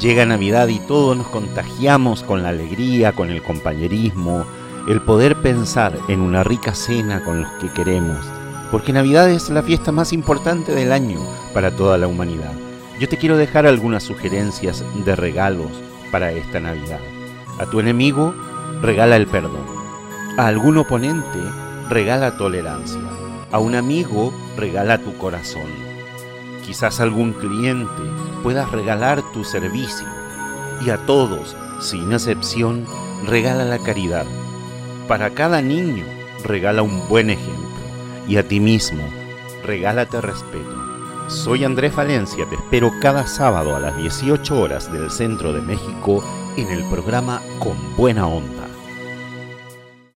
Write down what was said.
Llega Navidad y todos nos contagiamos con la alegría, con el compañerismo, el poder pensar en una rica cena con los que queremos, porque Navidad es la fiesta más importante del año para toda la humanidad. Yo te quiero dejar algunas sugerencias de regalos para esta Navidad. A tu enemigo, regala el perdón. A algún oponente, regala tolerancia. A un amigo, regala tu corazón Quizás algún cliente puedas regalar tu servicio y a todos, sin excepción, regala la caridad. Para cada niño, regala un buen ejemplo y a ti mismo, regálate respeto. Soy Andrés Valencia, te espero cada sábado a las 18 horas del centro de México en el programa Con Buena Onda.